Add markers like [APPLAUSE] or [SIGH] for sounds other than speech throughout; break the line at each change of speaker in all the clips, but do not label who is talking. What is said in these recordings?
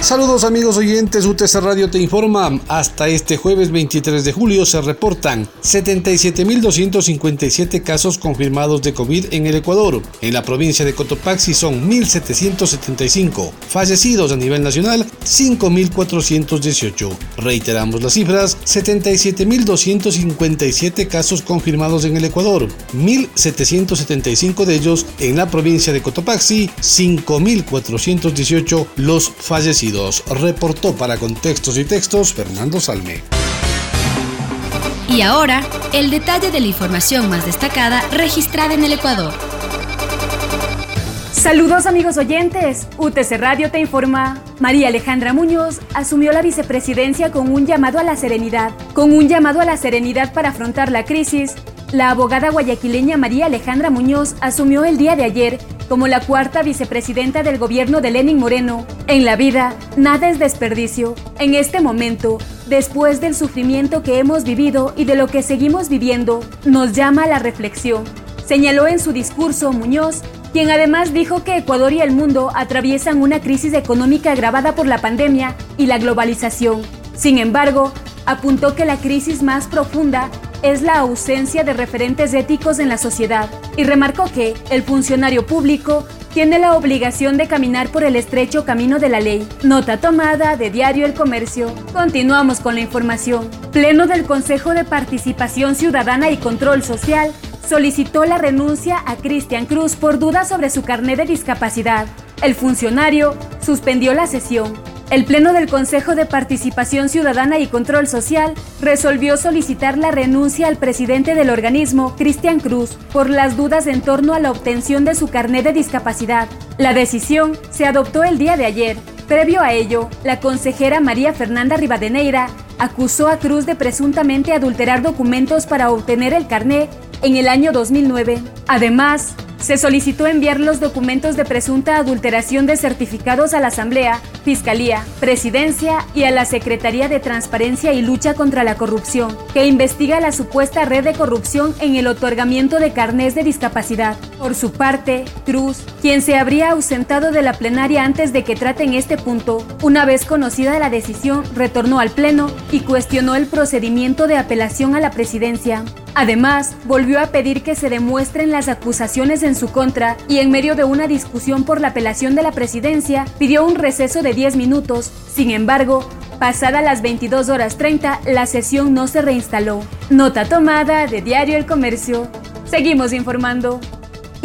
Saludos amigos oyentes, UTC Radio te informa. Hasta este jueves 23 de julio se reportan 77.257 casos confirmados de COVID en el Ecuador. En la provincia de Cotopaxi son 1.775. Fallecidos a nivel nacional, 5.418. Reiteramos las cifras, 77.257 casos confirmados en el Ecuador, 1.775 de ellos en la provincia de Cotopaxi, 5.418 los fallecidos. Reportó para Contextos y Textos Fernando Salme.
Y ahora, el detalle de la información más destacada registrada en el Ecuador.
Saludos amigos oyentes, UTC Radio te informa. María Alejandra Muñoz asumió la vicepresidencia con un llamado a la serenidad, con un llamado a la serenidad para afrontar la crisis. La abogada guayaquileña María Alejandra Muñoz asumió el día de ayer como la cuarta vicepresidenta del gobierno de Lenin Moreno. En la vida, nada es desperdicio. En este momento, después del sufrimiento que hemos vivido y de lo que seguimos viviendo, nos llama a la reflexión. Señaló en su discurso Muñoz, quien además dijo que Ecuador y el mundo atraviesan una crisis económica agravada por la pandemia y la globalización. Sin embargo, apuntó que la crisis más profunda es la ausencia de referentes éticos en la sociedad y remarcó que el funcionario público tiene la obligación de caminar por el estrecho camino de la ley. Nota tomada de Diario El Comercio. Continuamos con la información. Pleno del Consejo de Participación Ciudadana y Control Social solicitó la renuncia a Cristian Cruz por dudas sobre su carnet de discapacidad. El funcionario suspendió la sesión el Pleno del Consejo de Participación Ciudadana y Control Social resolvió solicitar la renuncia al presidente del organismo, Cristian Cruz, por las dudas en torno a la obtención de su carnet de discapacidad. La decisión se adoptó el día de ayer. Previo a ello, la consejera María Fernanda Rivadeneira acusó a Cruz de presuntamente adulterar documentos para obtener el carnet en el año 2009. Además, se solicitó enviar los documentos de presunta adulteración de certificados a la Asamblea, Fiscalía, Presidencia y a la Secretaría de Transparencia y Lucha contra la Corrupción, que investiga la supuesta red de corrupción en el otorgamiento de carnés de discapacidad. Por su parte, Cruz, quien se habría ausentado de la plenaria antes de que traten este punto, una vez conocida la decisión, retornó al Pleno y cuestionó el procedimiento de apelación a la presidencia. Además, volvió a pedir que se demuestren las acusaciones en su contra y en medio de una discusión por la apelación de la presidencia, pidió un receso de 10 minutos. Sin embargo, pasada las 22 horas 30, la sesión no se reinstaló. Nota tomada de Diario El Comercio. Seguimos informando.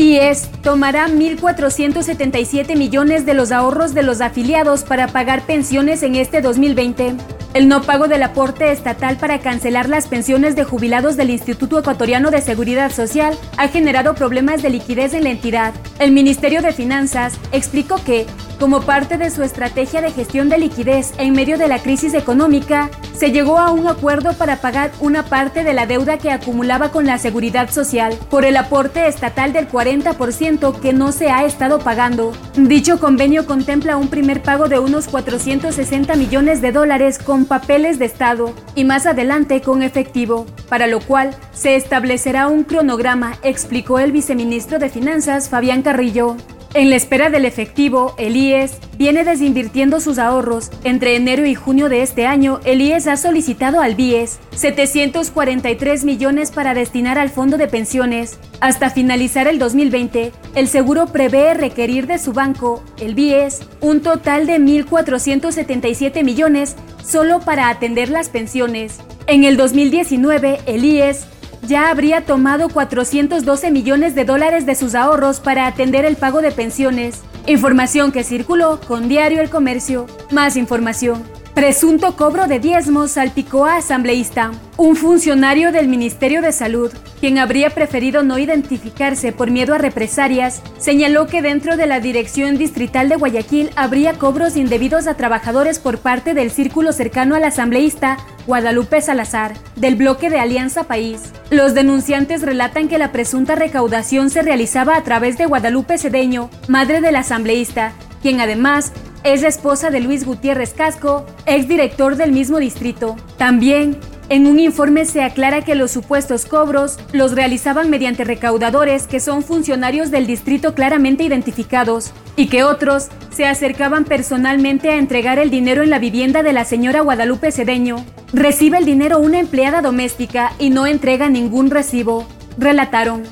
IES tomará 1.477 millones de los ahorros de los afiliados para pagar pensiones en este 2020. El no pago del aporte estatal para cancelar las pensiones de jubilados del Instituto Ecuatoriano de Seguridad Social ha generado problemas de liquidez en la entidad. El Ministerio de Finanzas explicó que, como parte de su estrategia de gestión de liquidez en medio de la crisis económica, se llegó a un acuerdo para pagar una parte de la deuda que acumulaba con la seguridad social por el aporte estatal del 40% que no se ha estado pagando. Dicho convenio contempla un primer pago de unos 460 millones de dólares con papeles de Estado y más adelante con efectivo, para lo cual se establecerá un cronograma, explicó el viceministro de Finanzas Fabián Carrillo. En la espera del efectivo, el IES viene desinvirtiendo sus ahorros. Entre enero y junio de este año, el IES ha solicitado al BIES 743 millones para destinar al fondo de pensiones. Hasta finalizar el 2020, el seguro prevé requerir de su banco, el BIES, un total de 1.477 millones solo para atender las pensiones. En el 2019, el IES ya habría tomado 412 millones de dólares de sus ahorros para atender el pago de pensiones. Información que circuló con Diario El Comercio. Más información. Presunto cobro de diezmos salpicó a asambleísta. Un funcionario del Ministerio de Salud, quien habría preferido no identificarse por miedo a represalias, señaló que dentro de la Dirección Distrital de Guayaquil habría cobros indebidos a trabajadores por parte del círculo cercano al asambleísta Guadalupe Salazar, del bloque de Alianza País. Los denunciantes relatan que la presunta recaudación se realizaba a través de Guadalupe Cedeño, madre del asambleísta, quien además es la esposa de Luis Gutiérrez Casco, exdirector del mismo distrito. También, en un informe se aclara que los supuestos cobros los realizaban mediante recaudadores que son funcionarios del distrito claramente identificados y que otros se acercaban personalmente a entregar el dinero en la vivienda de la señora Guadalupe Cedeño. Recibe el dinero una empleada doméstica y no entrega ningún recibo, relataron.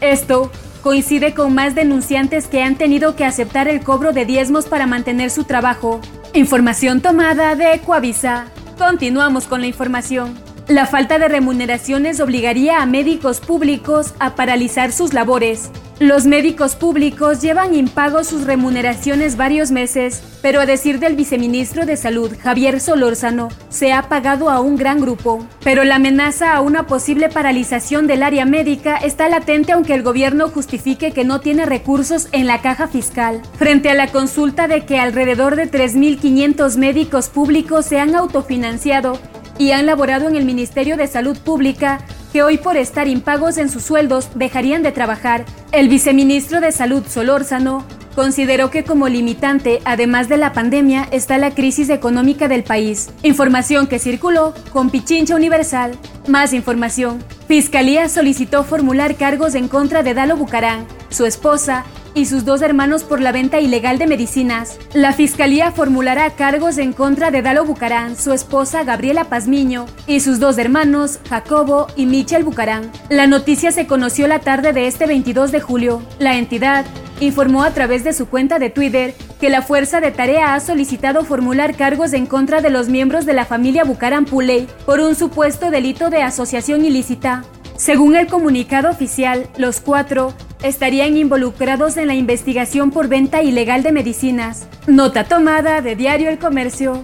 Esto coincide con más denunciantes que han tenido que aceptar el cobro de diezmos para mantener su trabajo. Información tomada de Ecoavisa. Continuamos con la información. La falta de remuneraciones obligaría a médicos públicos a paralizar sus labores. Los médicos públicos llevan impagos sus remuneraciones varios meses, pero a decir del viceministro de Salud, Javier Solórzano, se ha pagado a un gran grupo. Pero la amenaza a una posible paralización del área médica está latente aunque el gobierno justifique que no tiene recursos en la caja fiscal. Frente a la consulta de que alrededor de 3.500 médicos públicos se han autofinanciado y han laborado en el Ministerio de Salud Pública, que hoy por estar impagos en sus sueldos dejarían de trabajar, el viceministro de Salud Solórzano consideró que como limitante, además de la pandemia, está la crisis económica del país. Información que circuló con Pichincha Universal. Más información. Fiscalía solicitó formular cargos en contra de Dalo Bucarán, su esposa y sus dos hermanos por la venta ilegal de medicinas. La fiscalía formulará cargos en contra de Dalo Bucarán, su esposa Gabriela Pazmiño y sus dos hermanos Jacobo y Michel Bucarán. La noticia se conoció la tarde de este 22 de julio. La entidad informó a través de su cuenta de Twitter que la Fuerza de Tarea ha solicitado formular cargos en contra de los miembros de la familia Bucarán Puley por un supuesto delito de asociación ilícita. Según el comunicado oficial, los cuatro estarían involucrados en la investigación por venta ilegal de medicinas. Nota tomada de Diario El Comercio.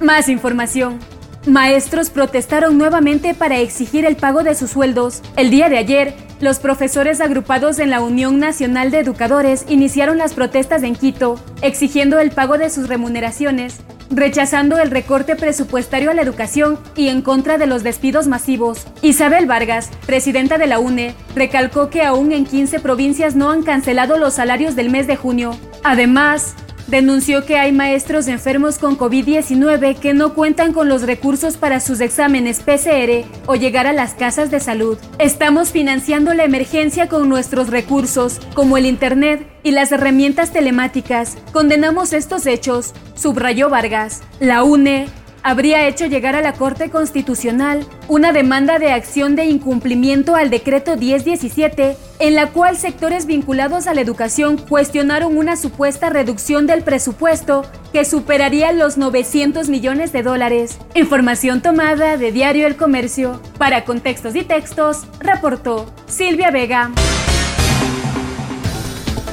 Más información. Maestros protestaron nuevamente para exigir el pago de sus sueldos. El día de ayer, los profesores agrupados en la Unión Nacional de Educadores iniciaron las protestas en Quito, exigiendo el pago de sus remuneraciones, rechazando el recorte presupuestario a la educación y en contra de los despidos masivos. Isabel Vargas, presidenta de la UNE, recalcó que aún en 15 provincias no han cancelado los salarios del mes de junio. Además, denunció que hay maestros enfermos con COVID-19 que no cuentan con los recursos para sus exámenes PCR o llegar a las casas de salud. Estamos financiando la emergencia con nuestros recursos, como el Internet y las herramientas telemáticas. Condenamos estos hechos, subrayó Vargas. La UNE habría hecho llegar a la Corte Constitucional una demanda de acción de incumplimiento al decreto 1017, en la cual sectores vinculados a la educación cuestionaron una supuesta reducción del presupuesto que superaría los 900 millones de dólares. Información tomada de Diario El Comercio. Para contextos y textos, reportó Silvia Vega.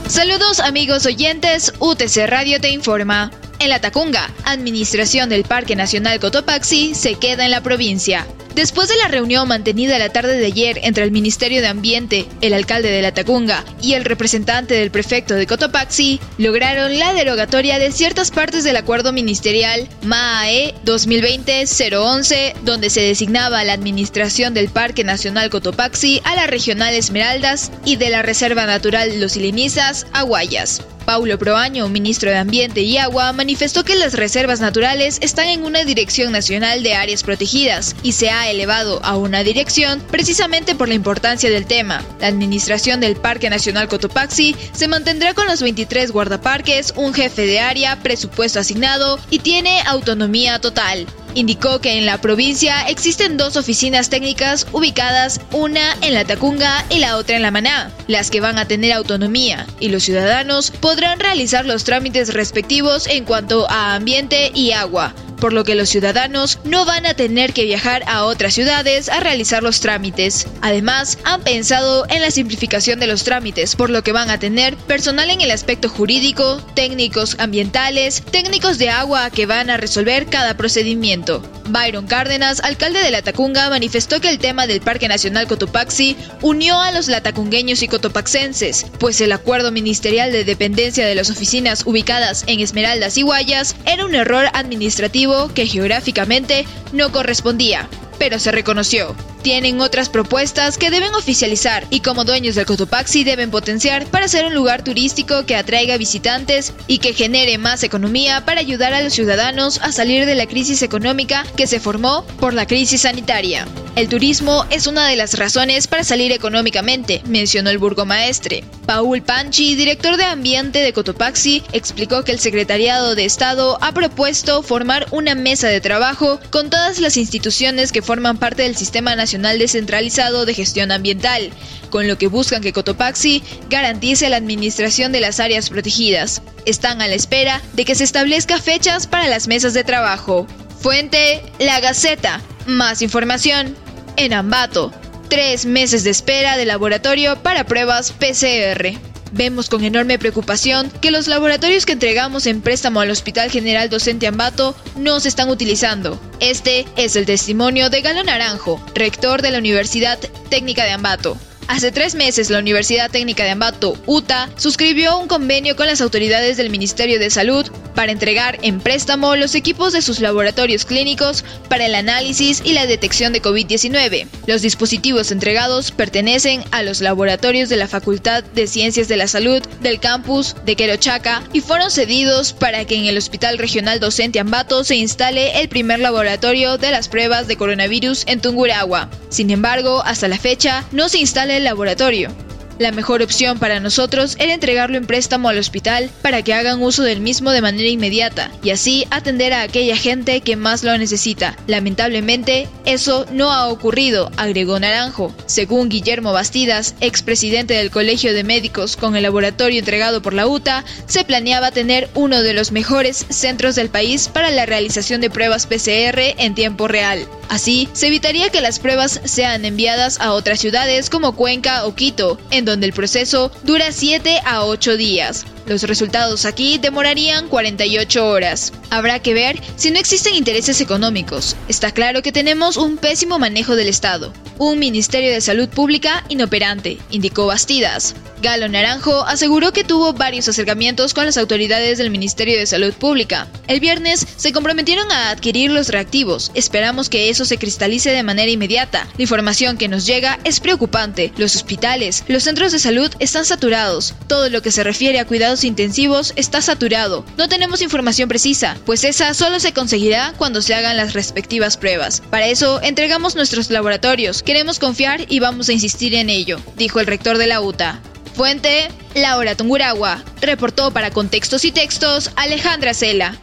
Saludos amigos oyentes, UTC Radio te informa. En la Tacunga, Administración del Parque Nacional Cotopaxi se queda en la provincia. Después de la reunión mantenida la tarde de ayer entre el Ministerio de Ambiente, el alcalde de La Tacunga y el representante del prefecto de Cotopaxi, lograron la derogatoria de ciertas partes del acuerdo ministerial MAE 2020-011, donde se designaba la administración del Parque Nacional Cotopaxi a la Regional Esmeraldas y de la Reserva Natural Los Ilinizas a Guayas. Paulo Proaño, ministro de Ambiente y Agua, manifestó que las reservas naturales están en una dirección nacional de áreas protegidas y se ha elevado a una dirección precisamente por la importancia del tema. La administración del Parque Nacional Cotopaxi se mantendrá con los 23 guardaparques, un jefe de área, presupuesto asignado y tiene autonomía total. Indicó que en la provincia existen dos oficinas técnicas ubicadas, una en la Tacunga y la otra en la Maná, las que van a tener autonomía y los ciudadanos podrán realizar los trámites respectivos en cuanto a ambiente y agua, por lo que los ciudadanos no van a tener que viajar a otras ciudades a realizar los trámites. Además, han pensado en la simplificación de los trámites, por lo que van a tener personal en el aspecto jurídico, técnicos ambientales, técnicos de agua que van a resolver cada procedimiento. Byron Cárdenas, alcalde de Latacunga, manifestó que el tema del Parque Nacional Cotopaxi unió a los latacungueños y cotopaxenses, pues el acuerdo ministerial de dependencia de las oficinas ubicadas en Esmeraldas y Guayas era un error administrativo que geográficamente no correspondía, pero se reconoció tienen otras propuestas que deben oficializar y como dueños del Cotopaxi deben potenciar para ser un lugar turístico que atraiga visitantes y que genere más economía para ayudar a los ciudadanos a salir de la crisis económica que se formó por la crisis sanitaria. El turismo es una de las razones para salir económicamente, mencionó el burgomaestre. Paul Panchi, director de Ambiente de Cotopaxi, explicó que el Secretariado de Estado ha propuesto formar una mesa de trabajo con todas las instituciones que forman parte del Sistema Nacional Descentralizado de Gestión Ambiental, con lo que buscan que Cotopaxi garantice la administración de las áreas protegidas. Están a la espera de que se establezca fechas para las mesas de trabajo. Fuente, La Gaceta. Más información en Ambato. Tres meses de espera de laboratorio para pruebas PCR. Vemos con enorme preocupación que los laboratorios que entregamos en préstamo al Hospital General Docente Ambato no se están utilizando. Este es el testimonio de Galo Naranjo, rector de la Universidad Técnica de Ambato. Hace tres meses, la Universidad Técnica de Ambato, UTA, suscribió un convenio con las autoridades del Ministerio de Salud para entregar en préstamo los equipos de sus laboratorios clínicos para el análisis y la detección de COVID-19. Los dispositivos entregados pertenecen a los laboratorios de la Facultad de Ciencias de la Salud del campus de Querochaca y fueron cedidos para que en el Hospital Regional Docente Ambato se instale el primer laboratorio de las pruebas de coronavirus en Tungurahua. Sin embargo, hasta la fecha no se instala laboratorio. La mejor opción para nosotros era entregarlo en préstamo al hospital para que hagan uso del mismo de manera inmediata y así atender a aquella gente que más lo necesita. Lamentablemente, eso no ha ocurrido, agregó Naranjo. Según Guillermo Bastidas, expresidente del Colegio de Médicos con el laboratorio entregado por la UTA, se planeaba tener uno de los mejores centros del país para la realización de pruebas PCR en tiempo real. Así, se evitaría que las pruebas sean enviadas a otras ciudades como Cuenca o Quito, en donde el proceso dura 7 a 8 días. Los resultados aquí demorarían 48 horas. Habrá que ver si no existen intereses económicos. Está claro que tenemos un pésimo manejo del Estado. Un Ministerio de Salud Pública inoperante, indicó Bastidas. Galo Naranjo aseguró que tuvo varios acercamientos con las autoridades del Ministerio de Salud Pública. El viernes se comprometieron a adquirir los reactivos. Esperamos que eso se cristalice de manera inmediata. La información que nos llega es preocupante. Los hospitales, los centros de salud están saturados. Todo lo que se refiere a cuidados intensivos está saturado. No tenemos información precisa, pues esa solo se conseguirá cuando se hagan las respectivas pruebas. Para eso entregamos nuestros laboratorios. Queremos confiar y vamos a insistir en ello, dijo el rector de la UTA. Fuente, Laura Tunguragua. Reportó para Contextos y Textos Alejandra Cela.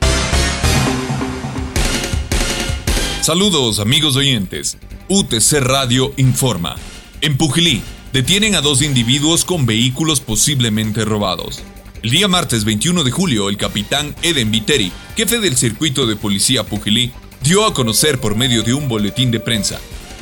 Saludos amigos oyentes. UTC Radio informa. En Pujilí, detienen a dos individuos con vehículos posiblemente robados. El día martes 21 de julio, el capitán Eden Viteri, jefe del circuito de policía Pujilí, dio a conocer por medio de un boletín de prensa.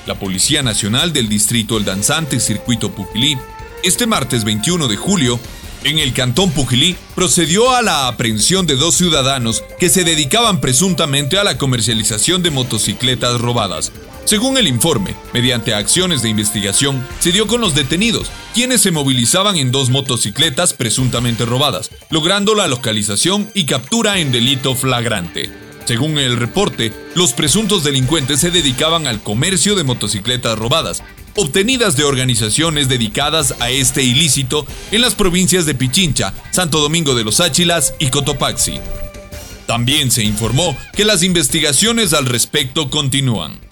La Policía Nacional del Distrito El Danzante Circuito Pujilí, este martes 21 de julio, en el cantón Pujilí, procedió a la aprehensión de dos ciudadanos que se dedicaban presuntamente a la comercialización de motocicletas robadas, según el informe, mediante acciones de investigación, se dio con los detenidos, quienes se movilizaban en dos motocicletas presuntamente robadas, logrando la localización y captura en delito flagrante. Según el reporte, los presuntos delincuentes se dedicaban al comercio de motocicletas robadas, obtenidas de organizaciones dedicadas a este ilícito en las provincias de Pichincha, Santo Domingo de los Áchilas y Cotopaxi. También se informó que las investigaciones al respecto continúan.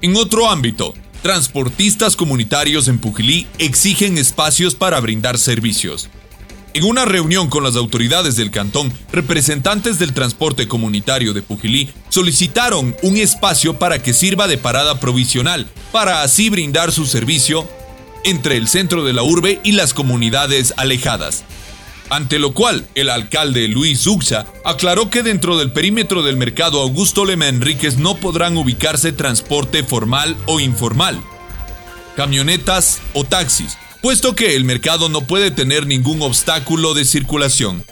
En otro ámbito, transportistas comunitarios en Pujilí exigen espacios para brindar servicios. En una reunión con las autoridades del cantón, representantes del transporte comunitario de Pujilí solicitaron un espacio para que sirva de parada provisional, para así brindar su servicio entre el centro de la urbe y las comunidades alejadas. Ante lo cual el alcalde Luis Uxa aclaró que dentro del perímetro del mercado Augusto Lema Enríquez no podrán ubicarse transporte formal o informal, camionetas o taxis, puesto que el mercado no puede tener ningún obstáculo de circulación.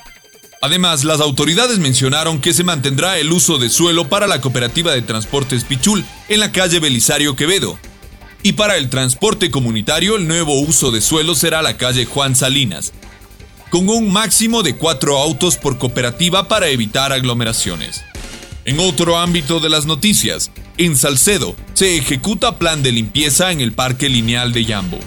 Además, las autoridades mencionaron que se mantendrá el uso de suelo para la cooperativa de transportes Pichul en la calle Belisario Quevedo. Y para el transporte comunitario, el nuevo uso de suelo será la calle Juan Salinas, con un máximo de cuatro autos por cooperativa para evitar aglomeraciones. En otro ámbito de las noticias, en Salcedo se ejecuta plan de limpieza en el Parque Lineal de Yambo.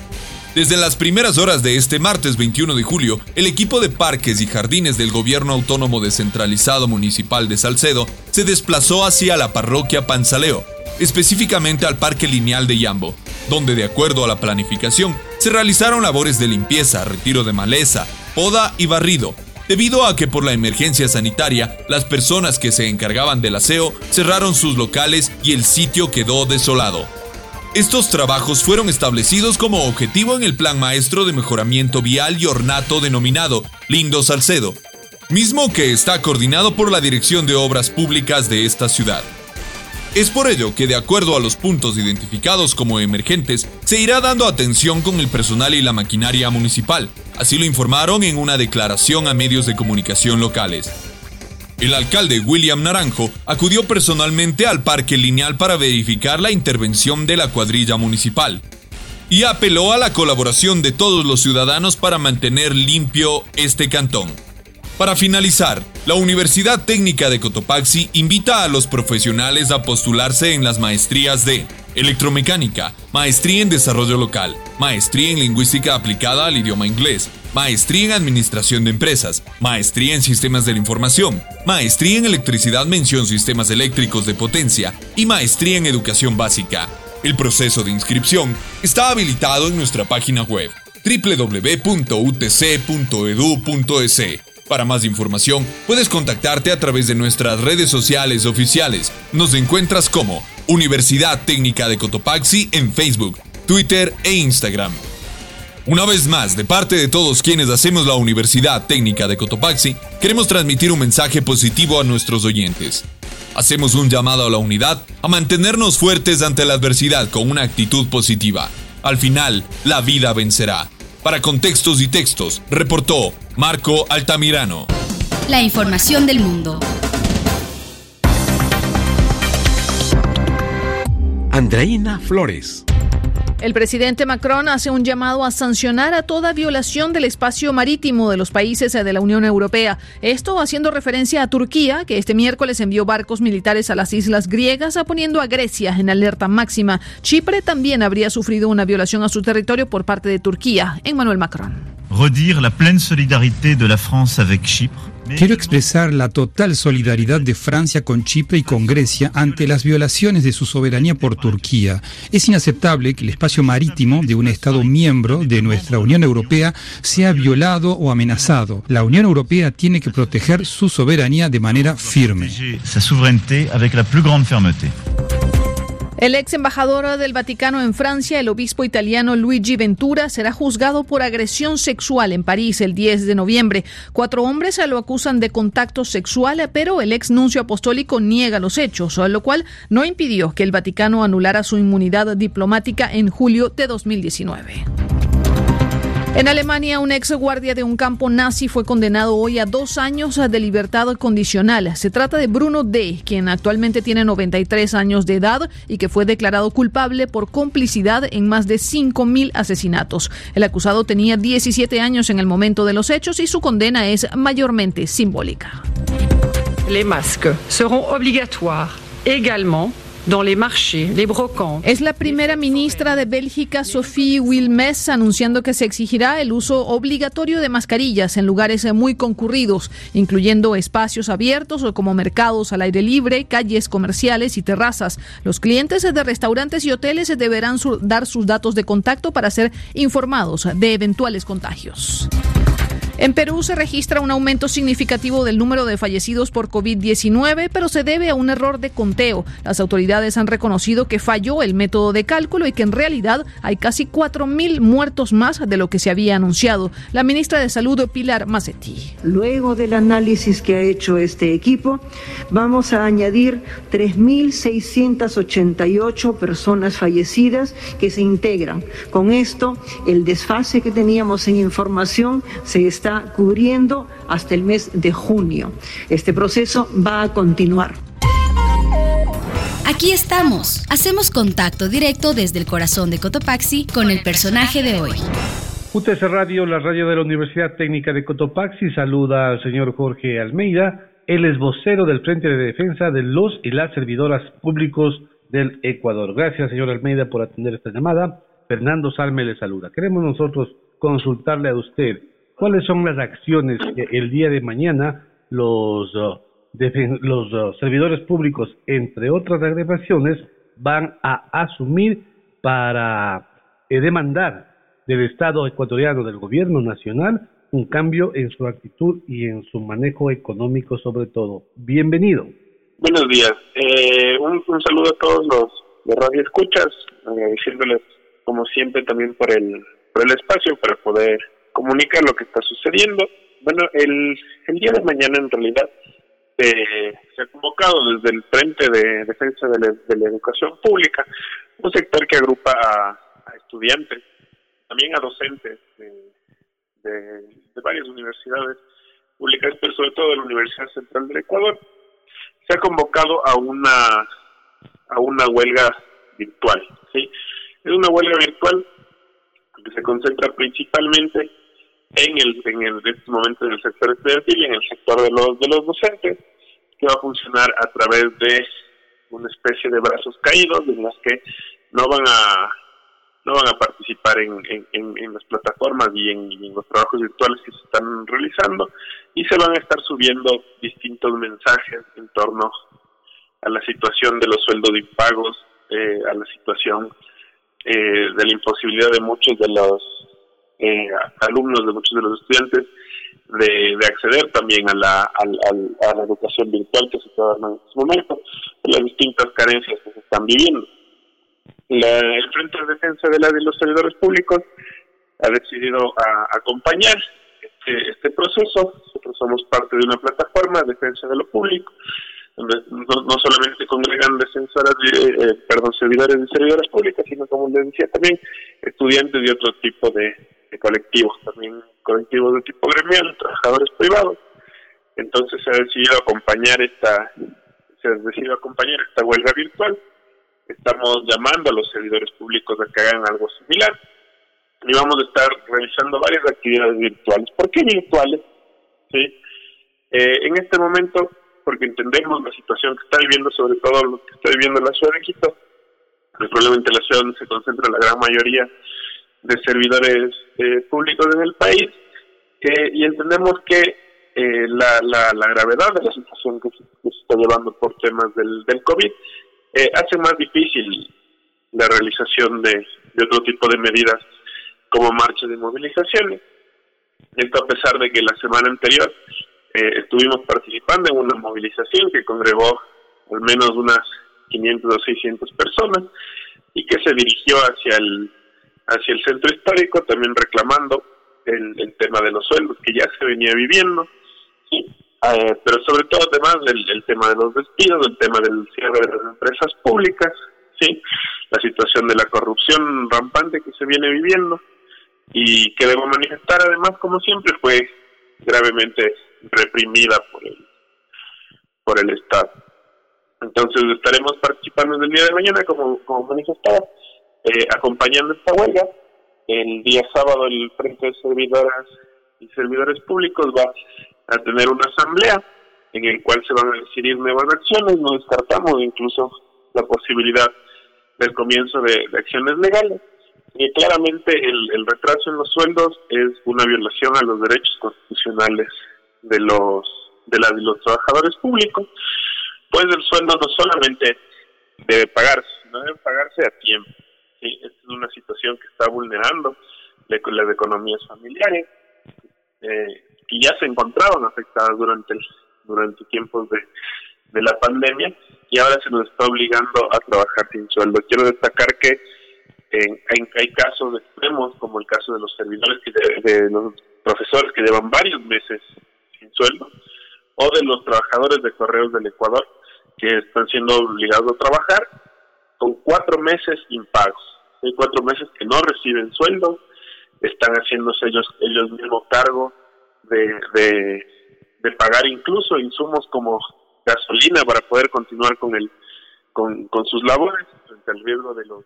Desde las primeras horas de este martes 21 de julio, el equipo de parques y jardines del Gobierno Autónomo Descentralizado Municipal de Salcedo se desplazó hacia la parroquia Panzaleo, específicamente al Parque Lineal de Yambo, donde de acuerdo a la planificación se realizaron labores de limpieza, retiro de maleza, poda y barrido, debido a que por la emergencia sanitaria las personas que se encargaban del aseo cerraron sus locales y el sitio quedó desolado. Estos trabajos fueron establecidos como objetivo en el Plan Maestro de Mejoramiento Vial y Ornato denominado Lindo Salcedo, mismo que está coordinado por la Dirección de Obras Públicas de esta ciudad. Es por ello que, de acuerdo a los puntos identificados como emergentes, se irá dando atención con el personal y la maquinaria municipal. Así lo informaron en una declaración a medios de comunicación locales. El alcalde William Naranjo acudió personalmente al parque lineal para verificar la intervención de la cuadrilla municipal y apeló a la colaboración de todos los ciudadanos para mantener limpio este cantón. Para finalizar, la Universidad Técnica de Cotopaxi invita a los profesionales a postularse en las maestrías de Electromecánica, Maestría en Desarrollo Local, Maestría en Lingüística Aplicada al Idioma Inglés, Maestría en Administración de Empresas, Maestría en Sistemas de la Información, Maestría en Electricidad Mención Sistemas Eléctricos de Potencia y Maestría en Educación Básica. El proceso de inscripción está habilitado en nuestra página web www.utc.edu.es. Para más información, puedes contactarte a través de nuestras redes sociales oficiales. Nos encuentras como Universidad Técnica de Cotopaxi en Facebook, Twitter e Instagram. Una vez más, de parte de todos quienes hacemos la Universidad Técnica de Cotopaxi, queremos transmitir un mensaje positivo a nuestros oyentes. Hacemos un llamado a la unidad a mantenernos fuertes ante la adversidad con una actitud positiva. Al final, la vida vencerá. Para contextos y textos, reportó Marco Altamirano.
La información del mundo.
Andreina Flores.
El presidente Macron hace un llamado a sancionar a toda violación del espacio marítimo de los países de la Unión Europea. Esto haciendo referencia a Turquía, que este miércoles envió barcos militares a las islas griegas, poniendo a Grecia en alerta máxima. Chipre también habría sufrido una violación a su territorio por parte de Turquía. Emmanuel Macron.
Redire la pleine solidarité de la France avec Chypre
Quiero expresar la total solidaridad de Francia con Chipre y con Grecia ante las violaciones de su soberanía por Turquía. Es inaceptable que el espacio marítimo de un Estado miembro de nuestra Unión Europea sea violado o amenazado. La Unión Europea tiene que proteger su soberanía de manera firme.
El ex embajador del Vaticano en Francia, el obispo italiano Luigi Ventura, será juzgado por agresión sexual en París el 10 de noviembre. Cuatro hombres se lo acusan de contacto sexual, pero el ex nuncio apostólico niega los hechos, lo cual no impidió que el Vaticano anulara su inmunidad diplomática en julio de 2019. En Alemania, un ex guardia de un campo nazi fue condenado hoy a dos años de libertad condicional. Se trata de Bruno D., quien actualmente tiene 93 años de edad y que fue declarado culpable por complicidad en más de 5.000 asesinatos. El acusado tenía 17 años en el momento de los hechos y su condena es mayormente simbólica.
Masques
es la primera ministra de Bélgica, Sophie Wilmes, anunciando que se exigirá el uso obligatorio de mascarillas en lugares muy concurridos, incluyendo espacios abiertos como mercados al aire libre, calles comerciales y terrazas. Los clientes de restaurantes y hoteles deberán dar sus datos de contacto para ser informados de eventuales contagios. En Perú se registra un aumento significativo del número de fallecidos por COVID-19, pero se debe a un error de conteo. Las autoridades han reconocido que falló el método de cálculo y que en realidad hay casi 4.000 muertos más de lo que se había anunciado. La ministra de Salud, Pilar Macetti.
Luego del análisis que ha hecho este equipo, vamos a añadir 3.688 personas fallecidas que se integran. Con esto, el desfase que teníamos en información se está cubriendo hasta el mes de junio. Este proceso va a continuar.
Aquí estamos. Hacemos contacto directo desde el corazón de Cotopaxi con el personaje de hoy.
UTC Radio, la radio de la Universidad Técnica de Cotopaxi, saluda al señor Jorge Almeida. Él es vocero del Frente de Defensa de los y las servidoras públicos del Ecuador. Gracias, señor Almeida, por atender esta llamada. Fernando Salme le saluda. Queremos nosotros consultarle a usted cuáles son las acciones que el día de mañana los, uh, los uh, servidores públicos, entre otras agregaciones, van a asumir para eh, demandar del Estado ecuatoriano, del gobierno nacional, un cambio en su actitud y en su manejo económico sobre todo. Bienvenido.
Buenos días. Eh, un, saludo a todos los de Radio Escuchas, agradeciéndoles como siempre también por el, por el espacio para poder comunicar lo que está sucediendo. Bueno, el, día de mañana en realidad se ha convocado desde el Frente de Defensa de la, Educación Pública, un sector que agrupa a, estudiantes, también a docentes de, de, varias universidades públicas, pero sobre todo de la Universidad Central del Ecuador. Se ha convocado a una a una huelga virtual, ¿sí? Es una huelga virtual que se concentra principalmente en el en el este momento en el sector estudiantil y en el sector de los de los docentes que va a funcionar a través de una especie de brazos caídos en las que no van a no van a participar en, en, en las plataformas y en, los trabajos virtuales que se están realizando y se van a estar subiendo distintos mensajes en torno a la situación de los sueldos impagos, eh, a la situación eh, de la imposibilidad de muchos de los eh, alumnos, de muchos de los estudiantes, de, acceder también a la, a, la educación virtual que se está dando en estos momentos, las distintas carencias que se están viviendo. el Frente de Defensa de, la, de los Servidores Públicos ha decidido acompañar este, este proceso. Nosotros somos parte de una plataforma de defensa de lo público, donde no, solamente congregan defensoras, eh, perdón, servidores y servidoras públicas, sino como les decía también, estudiantes y otro tipo de, de colectivos, también colectivos de tipo gremial, trabajadores privados. Entonces se ha decidido acompañar esta, se ha decidido acompañar esta huelga virtual. Estamos llamando a los servidores públicos a que hagan algo similar y vamos a estar realizando varias actividades virtuales. ¿Por qué virtuales? ¿Sí? Eh, en este momento, porque entendemos la situación que está viviendo, sobre todo lo que está viviendo la ciudad de Quito, probablemente la ciudad donde se concentra la gran mayoría de servidores eh, públicos en el país y entendemos que eh, la, la, gravedad de la situación que se, está llevando por temas del, del COVID eh, hace más difícil la realización de, de otro tipo de medidas como marchas de movilizaciones. Esto a pesar de que la semana anterior estuvimos participando en una movilización que congregó al menos unas 500 o 600 personas y que se dirigió hacia el hacia el centro histórico, también reclamando el, tema de los sueldos que ya se venía viviendo, eh, pero sobre todo además del, tema de los despidos, el tema del cierre de las empresas públicas, sí, la situación de la corrupción rampante que se viene viviendo y que debo manifestar además como siempre fue gravemente reprimida por el por el Estado. Entonces estaremos participando en el día de mañana como, como eh, acompañando esta huelga. El día sábado el Frente de Servidoras y Servidores Públicos va a tener una asamblea en el cual se van a decidir nuevas acciones. No descartamos incluso la posibilidad del comienzo de, acciones legales. Y claramente el, retraso en los sueldos es una violación a los derechos constitucionales de los de, la, de los trabajadores públicos, pues el sueldo no solamente debe pagarse, no debe pagarse a tiempo. Sí, es una situación que está vulnerando las economías familiares, eh, que ya se encontraban afectadas durante durante tiempos de, de la pandemia y ahora se nos está obligando a trabajar sin sueldo. Quiero destacar que hay, casos extremos, como el caso de los servidores, que de, los profesores que llevan varios meses sin sueldo, o de los trabajadores de correos del Ecuador, que están siendo obligados a trabajar con cuatro meses impagos. Hay cuatro meses que no reciben sueldo, están haciéndose ellos, ellos mismos cargo de, de, pagar incluso insumos como gasolina para poder continuar con el con, con sus labores frente al riesgo de los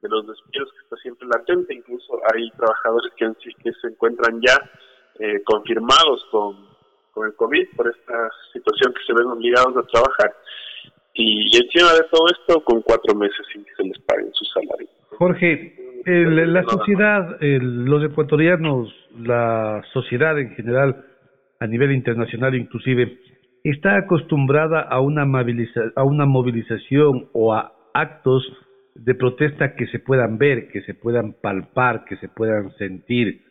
de los despidos que está siempre latente incluso hay trabajadores que, que se encuentran ya eh, confirmados con, con el COVID por esta situación que se ven obligados a trabajar y, encima de todo esto con cuatro meses sin que se les paguen su salario.
Jorge, la sociedad, los ecuatorianos, la sociedad en general a nivel internacional inclusive, está acostumbrada a una, a una movilización o a actos de protesta que se puedan ver, que se puedan palpar, que se puedan sentir.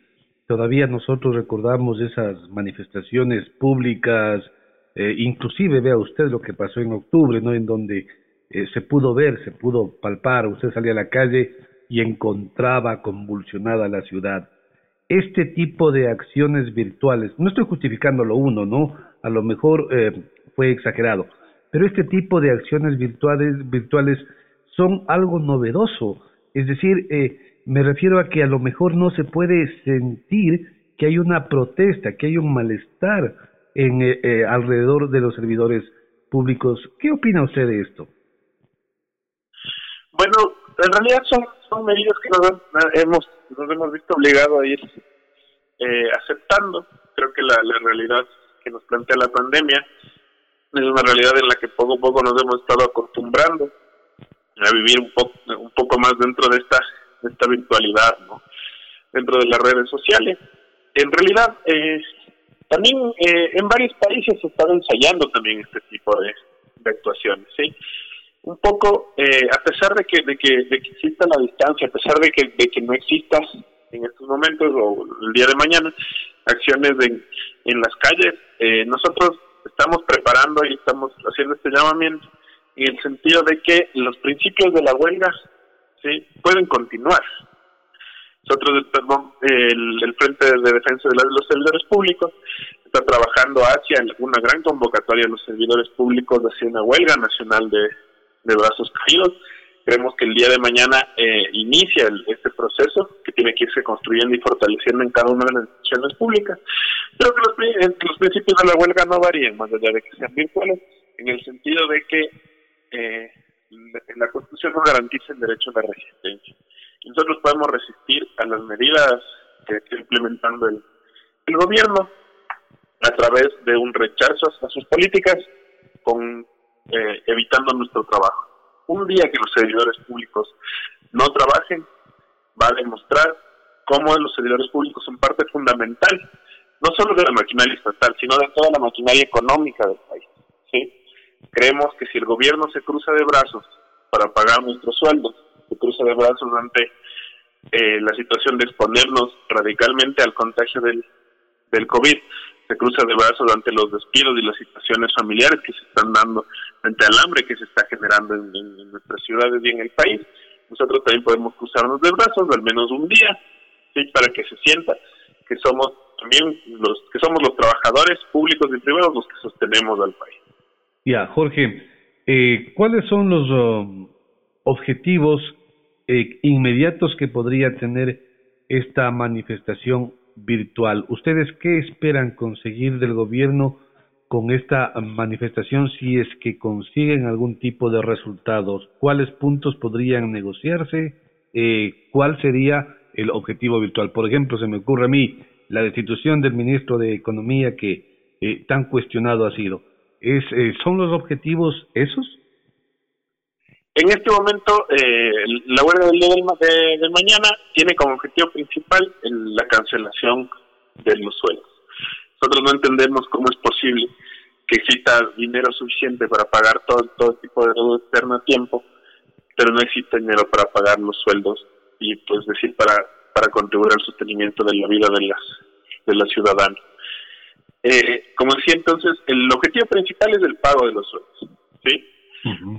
Todavía nosotros recordamos esas manifestaciones públicas, eh, inclusive vea usted lo que pasó en octubre, ¿no? En donde eh, se pudo ver, se pudo palpar, usted salía a la calle y encontraba convulsionada la ciudad. Este tipo de acciones virtuales, no estoy justificándolo uno, ¿no? A lo mejor eh, fue exagerado, pero este tipo de acciones virtuales, virtuales son algo novedoso. Es decir, eh, me refiero a que a lo mejor no se puede sentir que hay una protesta, que hay un malestar en, eh, eh, alrededor de los servidores públicos. ¿Qué opina usted de esto?
Bueno, en realidad son, son medidas que nos, hemos, nos hemos visto obligados a ir aceptando. Creo que la, la realidad que nos plantea la pandemia es una realidad en la que poco a poco nos hemos estado acostumbrando a vivir un poco un poco más dentro de esta de esta virtualidad no dentro de las redes sociales en realidad eh, también eh, en varios países se está ensayando también este tipo de, actuaciones sí un poco eh, a pesar de que de que de que exista la distancia a pesar de que de que no exista en estos momentos o el día de mañana acciones en, en las calles eh, nosotros estamos preparando y estamos haciendo este llamamiento en el sentido de que los principios de la huelga sí pueden continuar. Nosotros, perdón, el, el Frente de Defensa de los Servidores Públicos está trabajando hacia una gran convocatoria de los servidores públicos hacia una huelga nacional de, brazos caídos. Creemos que el día de mañana eh, inicia este proceso que tiene que irse construyendo y fortaleciendo en cada una de las instituciones públicas. Creo que los, los principios de la huelga no varían, más allá de que sean virtuales, en el sentido de que eh, la Constitución no garantiza el derecho a la resistencia. Nosotros podemos resistir a las medidas que está implementando el, gobierno a través de un rechazo a sus políticas, con eh, evitando nuestro trabajo. Un día que los servidores públicos no trabajen, va a demostrar cómo los servidores públicos son parte fundamental, no solo de la maquinaria estatal, sino de toda la maquinaria económica del país. Creemos que si el gobierno se cruza de brazos para pagar nuestros sueldos, se cruza de brazos ante eh, la situación de exponernos radicalmente al contagio del, del COVID, se cruza de brazos ante los despidos y las situaciones familiares que se están dando frente al hambre que se está generando en, en nuestras ciudades y en el país. Nosotros también podemos cruzarnos de brazos, al menos un día, ¿sí? para que se sienta que somos también los que somos los trabajadores públicos y privados los que sostenemos al país.
Ya, Jorge, eh, ¿cuáles son los um, objetivos eh, inmediatos que podría tener esta manifestación virtual? ¿Ustedes qué esperan conseguir del gobierno con esta manifestación si es que consiguen algún tipo de resultados? ¿Cuáles puntos podrían negociarse? Eh, ¿Cuál sería el objetivo virtual? Por ejemplo, se me ocurre a mí la destitución del ministro de Economía que tan cuestionado ha sido es, eh, ¿Son los objetivos esos?
En este momento, eh, la huelga del día de, mañana tiene como objetivo principal la cancelación de los sueldos. Nosotros no entendemos cómo es posible que exista dinero suficiente para pagar todo, todo tipo de deuda externa a tiempo, pero no existe dinero para pagar los sueldos y, pues decir, para, para contribuir al sostenimiento de la vida de las, de los ciudadanos. Eh, como decía entonces, el objetivo principal es el pago de los sueldos, ¿sí?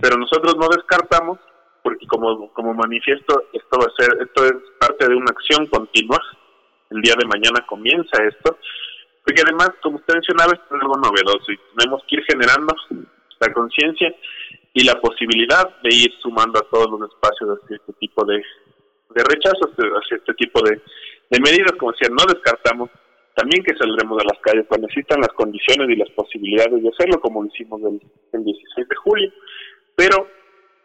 Pero nosotros no descartamos, porque como, como manifiesto, esto va a ser, esto es parte de una acción continua. El día de mañana comienza esto, porque además, como usted mencionaba, esto es algo novedoso y tenemos que ir generando la conciencia y la posibilidad de ir sumando a todos los espacios hacia este tipo de, de rechazos, hacia este tipo de, de medidas, como decía, no descartamos también que saldremos a las calles cuando existan las condiciones y las posibilidades de hacerlo, como lo hicimos el, 16 de julio, pero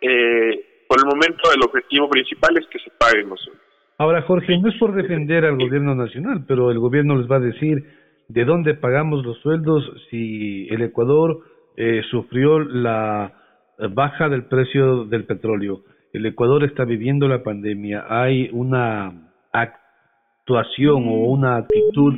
eh, por el momento el objetivo principal es que se paguen los sueldos.
Ahora, Jorge, no es por defender al gobierno nacional, pero el gobierno les va a decir de dónde pagamos los sueldos si el Ecuador eh, sufrió la baja del precio del petróleo. El Ecuador está viviendo la pandemia. Hay una actuación o una actitud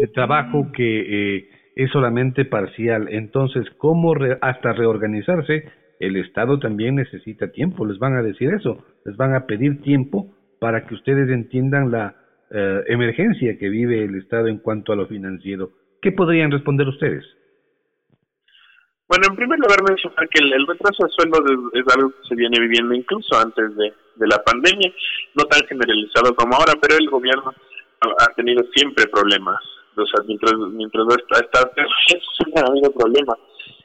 de trabajo que eh, es solamente parcial. Entonces, ¿cómo hasta reorganizarse? El Estado también necesita tiempo. Les van a decir eso. Les van a pedir tiempo para que ustedes entiendan la eh, emergencia que vive el Estado en cuanto a lo financiero. ¿Qué podrían responder ustedes?
Bueno, en primer lugar mencionar que el, retraso de sueldos es, algo que se viene viviendo incluso antes de, la pandemia, no tan generalizado como ahora, pero el gobierno ha, tenido siempre problemas. O sea, mientras, mientras está, está [LAUGHS] siempre ha habido problemas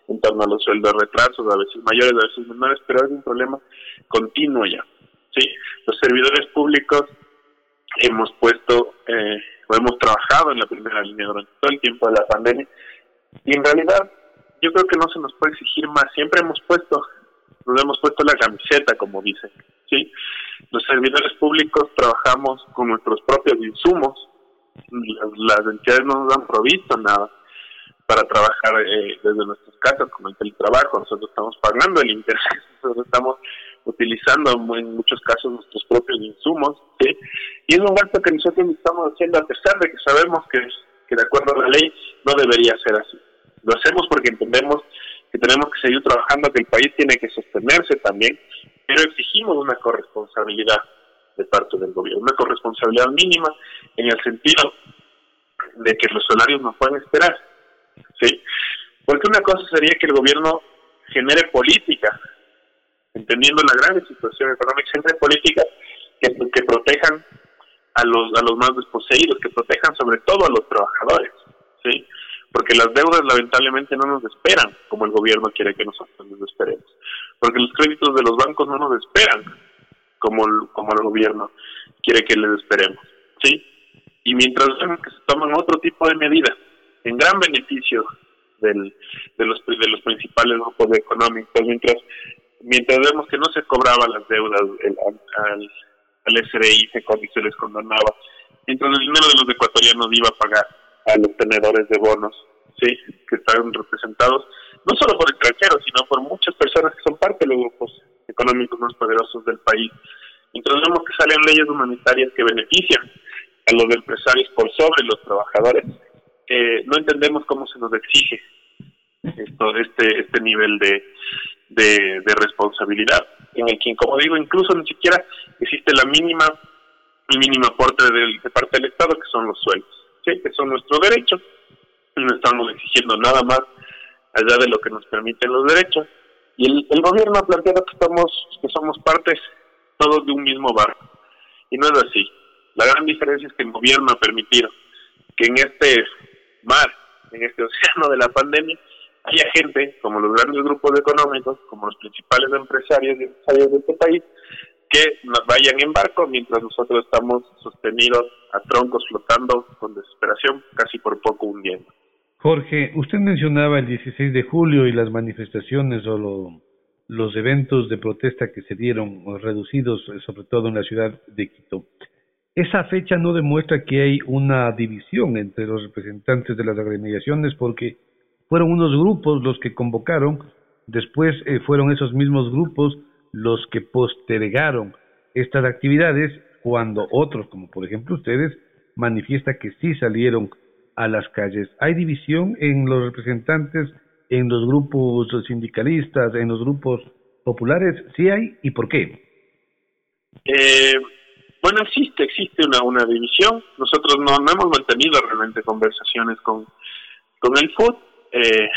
en torno a los sueldos retrasos, a veces mayores, a veces menores, pero es un problema continuo ya. ¿sí? Los servidores públicos hemos puesto eh, o hemos trabajado en la primera línea durante todo el tiempo de la pandemia y en realidad yo creo que no se nos puede exigir más. Siempre hemos puesto, nos hemos puesto la camiseta, como dicen, ¿sí? Los servidores públicos trabajamos con nuestros propios insumos. Las, entidades no nos han provisto nada para trabajar eh, desde nuestras casas con el teletrabajo. Nosotros estamos pagando el interés, [LAUGHS] nosotros estamos utilizando en muchos casos nuestros propios insumos, ¿sí? Y es un gasto que nosotros estamos haciendo a pesar de que sabemos que, que de acuerdo a la ley no debería ser así. Lo hacemos porque entendemos que tenemos que seguir trabajando, que el país tiene que sostenerse también, pero exigimos una corresponsabilidad de parte del gobierno, una corresponsabilidad mínima en el sentido de que los salarios no pueden esperar, ¿sí? Porque una cosa sería que el gobierno genere política, entendiendo la grave situación económica, genere políticas que, que protejan a los, a los más desposeídos, que protejan sobre todo a los trabajadores, ¿sí? Porque las deudas lamentablemente no nos esperan como el gobierno quiere que nosotros nos esperemos, porque los créditos de los bancos no nos esperan como el, como el gobierno quiere que les esperemos, ¿sí? Y mientras vemos que se toman otro tipo de medidas en gran beneficio del, de, los, de los principales grupos económicos, mientras mientras vemos que no se cobraban las deudas al, al, SRI, se, se les condonaba, mientras el dinero de los ecuatorianos iba a pagar a los tenedores de bonos, sí, que están representados no solo por extranjeros, sino por muchas personas que son parte de los grupos económicos más poderosos del país. Entonces vemos que salen leyes humanitarias que benefician a los empresarios por sobre los trabajadores. no entendemos cómo se nos exige esto, este, este nivel de, de, responsabilidad, en el que, como digo, incluso ni siquiera existe la mínima, el mínimo aporte de, de parte del Estado, que son los sueldos que son nuestros derechos, no estamos exigiendo nada más allá de lo que nos permiten los derechos. Y el, gobierno ha planteado que, estamos, que somos partes todos de un mismo barco, y no es así. La gran diferencia es que el gobierno ha permitido que en este mar, en este océano de la pandemia, haya gente, como los grandes grupos económicos, como los principales empresarios y empresarios de este país, que vayan en barco mientras nosotros estamos sostenidos a troncos flotando con desesperación, casi por poco hundiendo.
Jorge, usted mencionaba el 16 de julio y las manifestaciones o los eventos de protesta que se dieron reducidos, eh, sobre todo en la ciudad de Quito. Esa fecha no demuestra que hay una división entre los representantes de las agremiaciones porque fueron unos grupos los que convocaron, después eh, fueron esos mismos grupos los que postergaron estas actividades cuando otros, como por ejemplo ustedes, manifiesta que sí salieron a las calles. ¿Hay división en los representantes, en los grupos sindicalistas, en los grupos populares? ¿Sí hay y por qué?
Eh, bueno, existe, existe una, división. Nosotros no, no hemos mantenido realmente conversaciones con, con el FUT. Eh,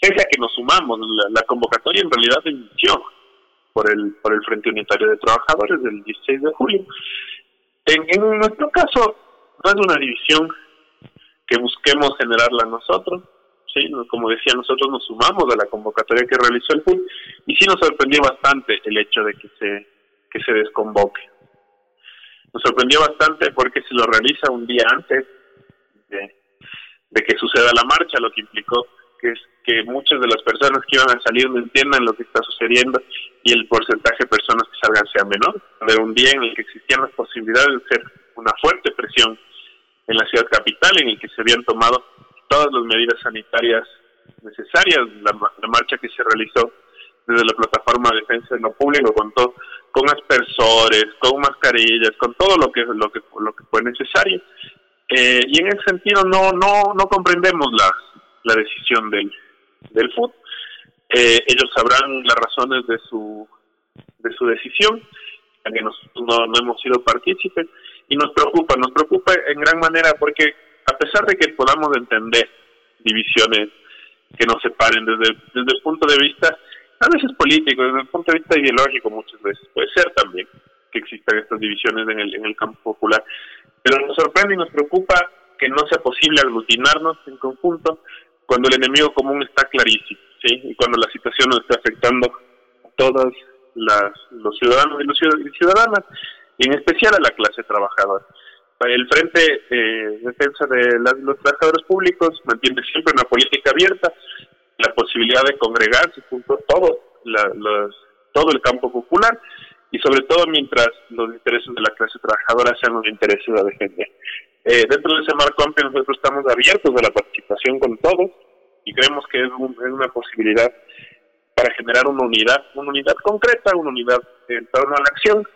pese que nos sumamos, la, convocatoria en realidad inició por el, por el Frente Unitario de Trabajadores del 16 de julio. En, en nuestro caso, no es una división que busquemos generarla nosotros. ¿sí? Como decía, nosotros nos sumamos a la convocatoria que realizó el FUT y sí nos sorprendió bastante el hecho de que se, que se desconvoque. Nos sorprendió bastante porque se lo realiza un día antes de, que suceda la marcha, lo que implicó que es que muchas de las personas que iban a salir no entiendan lo que está sucediendo y el porcentaje de personas que salgan sea menor. De un día en el que existían las posibilidades de hacer una fuerte presión en la ciudad capital, en el que se habían tomado todas las medidas sanitarias necesarias. La, marcha que se realizó desde la plataforma de defensa de lo público contó con aspersores, con mascarillas, con todo lo que lo que lo que fue necesario. Eh, y en ese sentido no no no comprendemos la, la decisión del del FUT. Eh, ellos sabrán las razones de su de su decisión, ya que nosotros no, no hemos sido partícipes y nos preocupa, nos preocupa en gran manera porque a pesar de que podamos entender divisiones que nos separen desde, desde el punto de vista, a veces político, desde el punto de vista ideológico muchas veces, puede ser también que existan estas divisiones en el, en el campo popular, pero nos sorprende y nos preocupa que no sea posible aglutinarnos en conjunto cuando el enemigo común está clarísimo, ¿sí? Y cuando la situación nos está afectando a todos los ciudadanos y las ciudadanas, en especial a la clase trabajadora. El Frente eh, Defensa de los Trabajadores Públicos mantiene siempre una política abierta, la posibilidad de congregarse junto a todo, todo el campo popular y sobre todo mientras los intereses de la clase trabajadora sean los intereses a defender. Eh, dentro de ese marco amplio nosotros estamos abiertos a la participación con todos y creemos que es, es una posibilidad para generar una unidad, una unidad concreta, una unidad en torno a la acción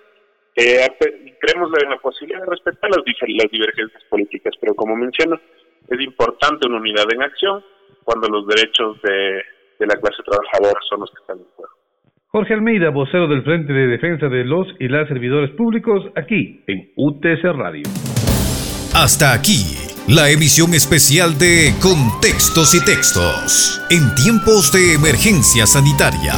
eh, creemos en la posibilidad de respetar las, las divergencias políticas, pero como menciono, es importante una unidad en acción cuando los derechos de, de la clase trabajadora son los que están en juego.
Jorge Almeida, vocero del Frente de Defensa de los y las Servidores Públicos, aquí en UTC Radio.
Hasta aquí, la emisión especial de Contextos y Textos, en tiempos de emergencia sanitaria